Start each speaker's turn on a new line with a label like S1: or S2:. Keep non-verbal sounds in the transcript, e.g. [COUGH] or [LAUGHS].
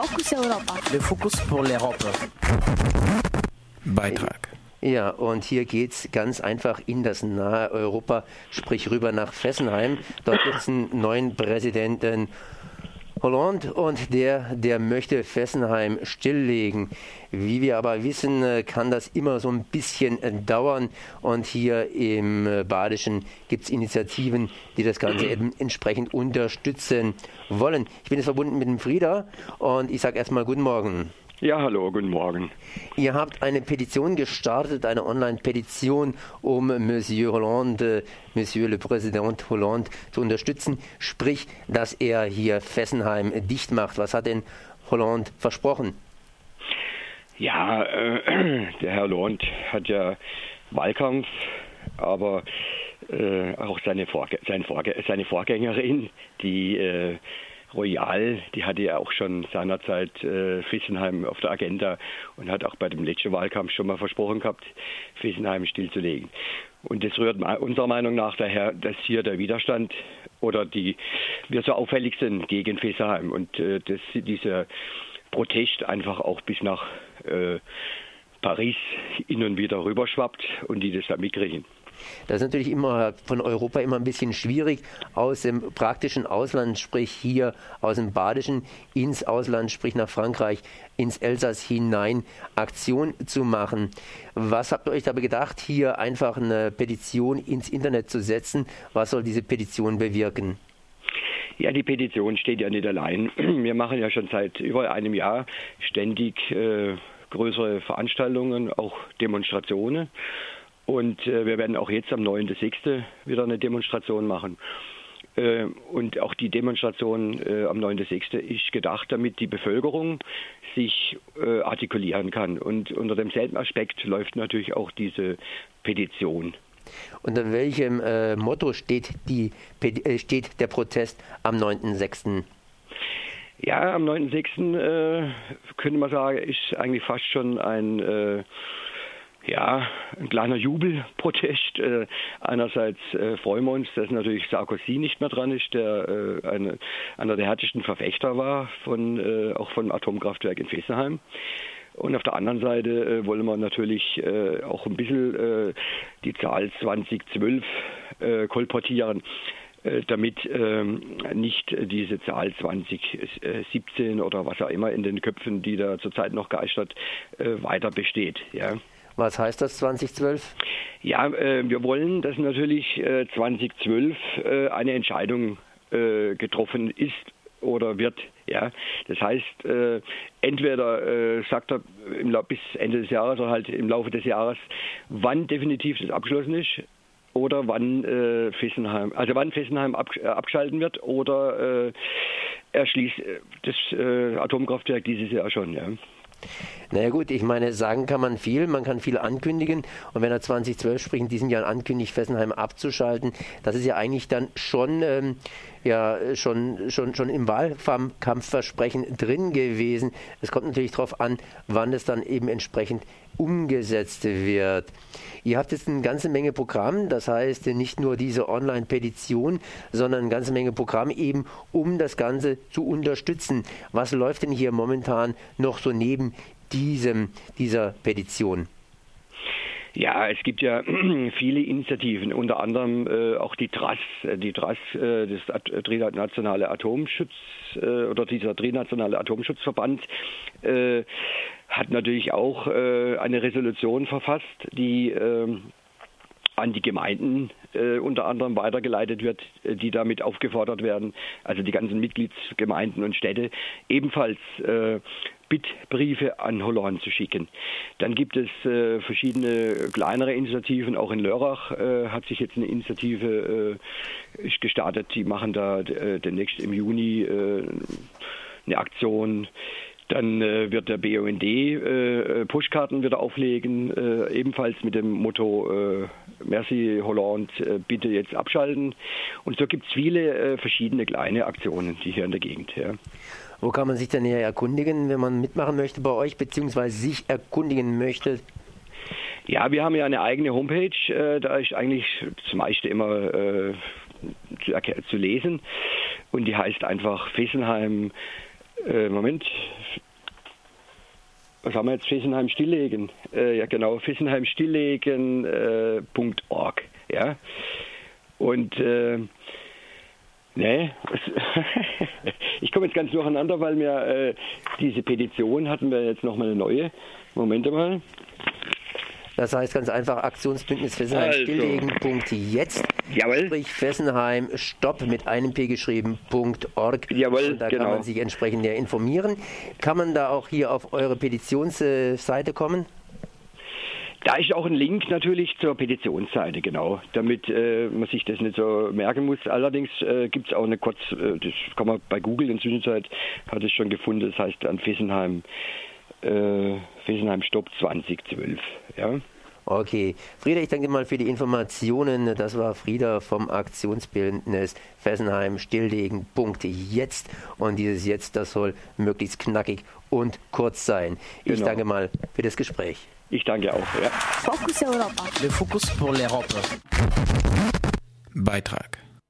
S1: Focus Europa.
S2: Le Focus pour l'Europe.
S3: Beitrag.
S4: Ja, und hier geht es ganz einfach in das nahe Europa, sprich rüber nach Fessenheim. Dort gibt es einen neuen Präsidenten Hollande und der, der möchte Fessenheim stilllegen. Wie wir aber wissen, äh, kann das immer so ein bisschen äh, dauern und hier im äh, Badischen gibt es Initiativen, die das Ganze eben [CLEARS THROAT] entsprechend unterstützen wollen. Ich bin jetzt verbunden mit dem Frieda und ich sage erstmal guten Morgen.
S5: Ja, hallo, guten Morgen.
S4: Ihr habt eine Petition gestartet, eine Online-Petition, um Monsieur Hollande, Monsieur le Président Hollande zu unterstützen, sprich, dass er hier Fessenheim dicht macht. Was hat denn Hollande versprochen?
S5: Ja, äh, [CLEARS THROAT] der Herr Hollande hat ja Wahlkampf, aber äh, auch seine, Vorge seine, Vorge seine Vorgängerin, die äh, Royal, die hatte ja auch schon seinerzeit äh, Fessenheim auf der Agenda und hat auch bei dem letzten Wahlkampf schon mal versprochen gehabt, Fessenheim stillzulegen. Und das rührt unserer Meinung nach daher, dass hier der Widerstand oder die wir so auffällig sind gegen Fessenheim und äh, dass dieser Protest einfach auch bis nach äh, Paris hin und wieder rüberschwappt und die das da mitkriegen.
S4: Das ist natürlich immer von Europa immer ein bisschen schwierig, aus dem praktischen Ausland, sprich hier aus dem Badischen ins Ausland, sprich nach Frankreich, ins Elsass hinein, Aktion zu machen. Was habt ihr euch dabei gedacht, hier einfach eine Petition ins Internet zu setzen? Was soll diese Petition bewirken?
S5: Ja, die Petition steht ja nicht allein. [CLEARS THROAT] Wir machen ja schon seit über einem Jahr ständig äh, größere Veranstaltungen, auch Demonstrationen. Und äh, wir werden auch jetzt am 9.6. wieder eine Demonstration machen. Äh, und auch die Demonstration äh, am 9.6. ist gedacht, damit die Bevölkerung sich äh, artikulieren kann. Und unter demselben Aspekt läuft natürlich auch diese Petition.
S4: Unter welchem äh, Motto steht, die, äh, steht der Protest am 9.6.?
S5: Ja, am 9.6. Äh, könnte man sagen, ist eigentlich fast schon ein ja, ein kleiner Jubelprotest. Äh, einerseits äh, freuen wir uns, dass natürlich Sarkozy nicht mehr dran ist, der äh, eine, einer der härtesten Verfechter war von äh, auch von Atomkraftwerk in Fessenheim. Und auf der anderen Seite äh, wollen wir natürlich äh, auch ein bisschen die Zahl 2012 äh, kolportieren damit ähm, nicht diese Zahl 2017 oder was auch immer in den Köpfen, die da zurzeit noch geistert, äh, weiter besteht. Ja.
S4: Was heißt das 2012?
S5: Ja, äh, wir wollen, dass natürlich äh, 2012 äh, eine Entscheidung äh, getroffen ist oder wird. Ja, das heißt, äh, entweder äh, sagt er bis Ende des Jahres oder halt im Laufe des Jahres, wann definitiv das abgeschlossen ist oder wann äh, Fessenheim, also wann Fessenheim ab, äh, abgeschalten wird oder äh, er schließt das äh, Atomkraftwerk dieses Jahr schon. Ja.
S4: Naja gut, ich meine, sagen kann man viel, man kann viel ankündigen und wenn er 2012 spricht, in diesem Jahr ankündigt, Fessenheim abzuschalten, das ist ja eigentlich dann schon, ähm, ja, schon, schon, schon im Wahlkampfversprechen drin gewesen. Es kommt natürlich darauf an, wann es dann eben entsprechend umgesetzt wird. Ihr habt jetzt eine ganze Menge Programm, das heißt nicht nur diese Online-Petition, sondern eine ganze Menge Programm eben, um das Ganze zu unterstützen. Was läuft denn hier momentan noch so neben diesem, dieser Petition?
S5: Ja, es gibt ja [CLEARS THROAT] viele Initiativen, unter anderem äh, auch die TRAS, äh, die TRAS, äh, das At Trinationale Atomschutz äh, oder dieser Trinationale Atomschutzverband äh, hat natürlich auch äh, eine Resolution verfasst, die ähm, an die Gemeinden äh, unter anderem weitergeleitet wird, äh, die damit aufgefordert werden, also die ganzen Mitgliedsgemeinden und Städte, ebenfalls äh, Bittbriefe an Hollande zu schicken. Dann gibt es äh, verschiedene kleinere Initiativen, auch in Lörrach äh, hat sich jetzt eine Initiative äh, gestartet, die machen da äh, demnächst im Juni äh, eine Aktion. Dann äh, wird der BUND äh, Pushkarten wieder auflegen, äh, ebenfalls mit dem Motto äh, Merci Hollande, äh, bitte jetzt abschalten. Und so gibt es viele äh, verschiedene kleine Aktionen, die hier in der Gegend. Ja.
S4: Wo kann man sich denn näher erkundigen, wenn man mitmachen möchte bei euch, beziehungsweise sich erkundigen möchte?
S5: Ja, wir haben ja eine eigene Homepage, da ist eigentlich das meiste immer zu, zu lesen. Und die heißt einfach Fessenheim Moment. Was haben wir jetzt? Fessenheim stilllegen. Äh, ja, genau. Fessenheim stilllegen.org. Äh, ja. Und äh, Nee, [LAUGHS] ich komme jetzt ganz durcheinander, weil wir äh, diese Petition hatten wir jetzt nochmal eine neue. Moment mal.
S4: Das heißt ganz einfach Aktionsbündnis Fessenheim also. stilllegen.jetzt. Jawohl. Sprich Fessenheim Stopp mit einem P geschrieben.org.
S5: Jawohl,
S4: Und da
S5: genau.
S4: kann man sich entsprechend ja informieren. Kann man da auch hier auf eure Petitionsseite kommen?
S5: Da ist auch ein Link natürlich zur Petitionsseite, genau, damit äh, man sich das nicht so merken muss. Allerdings äh, gibt es auch eine kurz, äh, das kann man bei Google in Zwischenzeit, hat es schon gefunden, das heißt an Fessenheim, äh, Fessenheim Stopp 2012. Ja.
S4: Okay, Frieda, ich danke mal für die Informationen. Das war Frieda vom Aktionsbildnis Fessenheim stilllegen. Jetzt und dieses Jetzt, das soll möglichst knackig und kurz sein. Ich genau. danke mal für das Gespräch.
S5: Ich danke auch. Ja.
S1: Focus Europa.
S2: Le Focus pour l'Europe.
S3: Beitrag